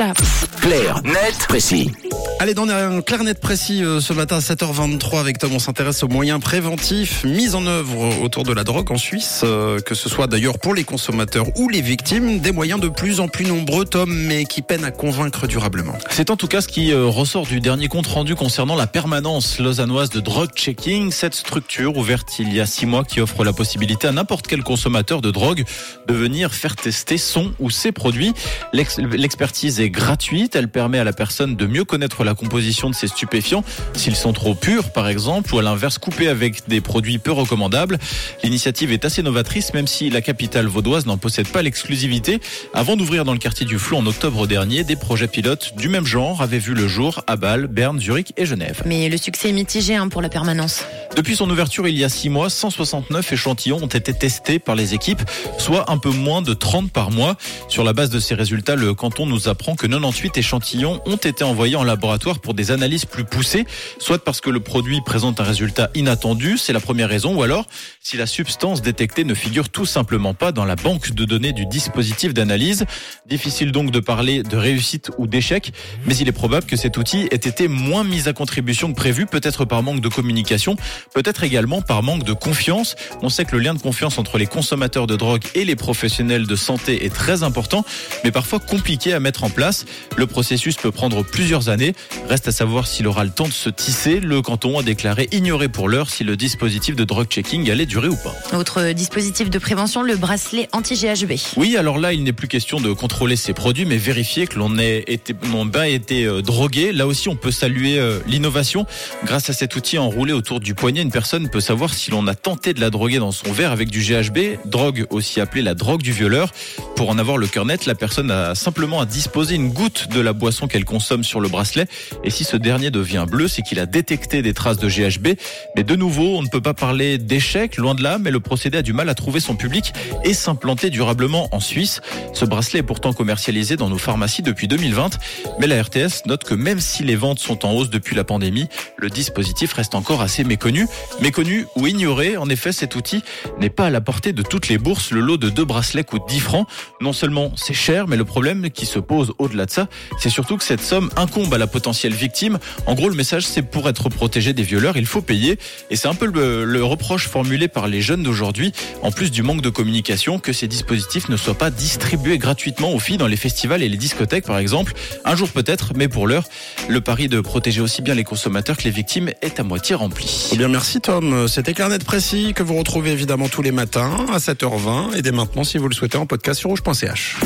ça. Clair, net, précis. Allez, dans un clair net précis euh, ce matin à 7h23 avec Tom, on s'intéresse aux moyens préventifs mis en œuvre autour de la drogue en Suisse, euh, que ce soit d'ailleurs pour les consommateurs ou les victimes, des moyens de plus en plus nombreux, Tom, mais qui peinent à convaincre durablement. C'est en tout cas ce qui euh, ressort du dernier compte rendu concernant la permanence lausannoise de drug checking, cette structure ouverte il y a six mois qui offre la possibilité à n'importe quel consommateur de drogue de venir faire tester son ou ses produits. L'expertise est gratuite, elle permet à la personne de mieux connaître la composition de ces stupéfiants, s'ils sont trop purs par exemple, ou à l'inverse coupés avec des produits peu recommandables. L'initiative est assez novatrice, même si la capitale vaudoise n'en possède pas l'exclusivité. Avant d'ouvrir dans le quartier du Flou en octobre dernier, des projets pilotes du même genre avaient vu le jour à Bâle, Berne, Zurich et Genève. Mais le succès est mitigé hein, pour la permanence. Depuis son ouverture il y a six mois, 169 échantillons ont été testés par les équipes, soit un peu moins de 30 par mois. Sur la base de ces résultats, le canton nous apprend que 98 échantillons ont été envoyés en laboratoire pour des analyses plus poussées, soit parce que le produit présente un résultat inattendu, c'est la première raison, ou alors si la substance détectée ne figure tout simplement pas dans la banque de données du dispositif d'analyse. Difficile donc de parler de réussite ou d'échec, mais il est probable que cet outil ait été moins mis à contribution que prévu, peut-être par manque de communication, peut-être également par manque de confiance. On sait que le lien de confiance entre les consommateurs de drogue et les professionnels de santé est très important, mais parfois compliqué à mettre en place. Le processus peut prendre plusieurs années. Reste à savoir s'il aura le temps de se tisser. Le canton a déclaré ignorer pour l'heure si le dispositif de drug checking allait durer ou pas. Autre dispositif de prévention, le bracelet anti-GHB. Oui, alors là, il n'est plus question de contrôler ses produits, mais vérifier que l'on ait été, bien été euh, drogué. Là aussi, on peut saluer euh, l'innovation. Grâce à cet outil enroulé autour du poignet, une personne peut savoir si l'on a tenté de la droguer dans son verre avec du GHB, drogue aussi appelée la drogue du violeur. Pour en avoir le cœur net, la personne a simplement à disposer une goutte de la boisson qu'elle consomme sur le bracelet et si ce dernier devient bleu, c'est qu'il a détecté des traces de GHB. Mais de nouveau, on ne peut pas parler d'échec, loin de là, mais le procédé a du mal à trouver son public et s'implanter durablement en Suisse. Ce bracelet est pourtant commercialisé dans nos pharmacies depuis 2020, mais la RTS note que même si les ventes sont en hausse depuis la pandémie, le dispositif reste encore assez méconnu. Méconnu ou ignoré, en effet, cet outil n'est pas à la portée de toutes les bourses. Le lot de deux bracelets coûte 10 francs. Non seulement c'est cher, mais le problème qui se pose au-delà de ça, c'est surtout que cette somme incombe à la potentielle victime. En gros, le message, c'est pour être protégé des violeurs, il faut payer. Et c'est un peu le, reproche formulé par les jeunes d'aujourd'hui, en plus du manque de communication, que ces dispositifs ne soient pas distribués gratuitement aux filles dans les festivals et les discothèques, par exemple. Un jour peut-être, mais pour l'heure, le pari de protéger aussi bien les consommateurs que les victimes est à moitié rempli. Eh merci Tom. C'était Carnet précis que vous retrouvez évidemment tous les matins à 7h20 et dès maintenant si vous le souhaitez en podcast sur rouge.ch.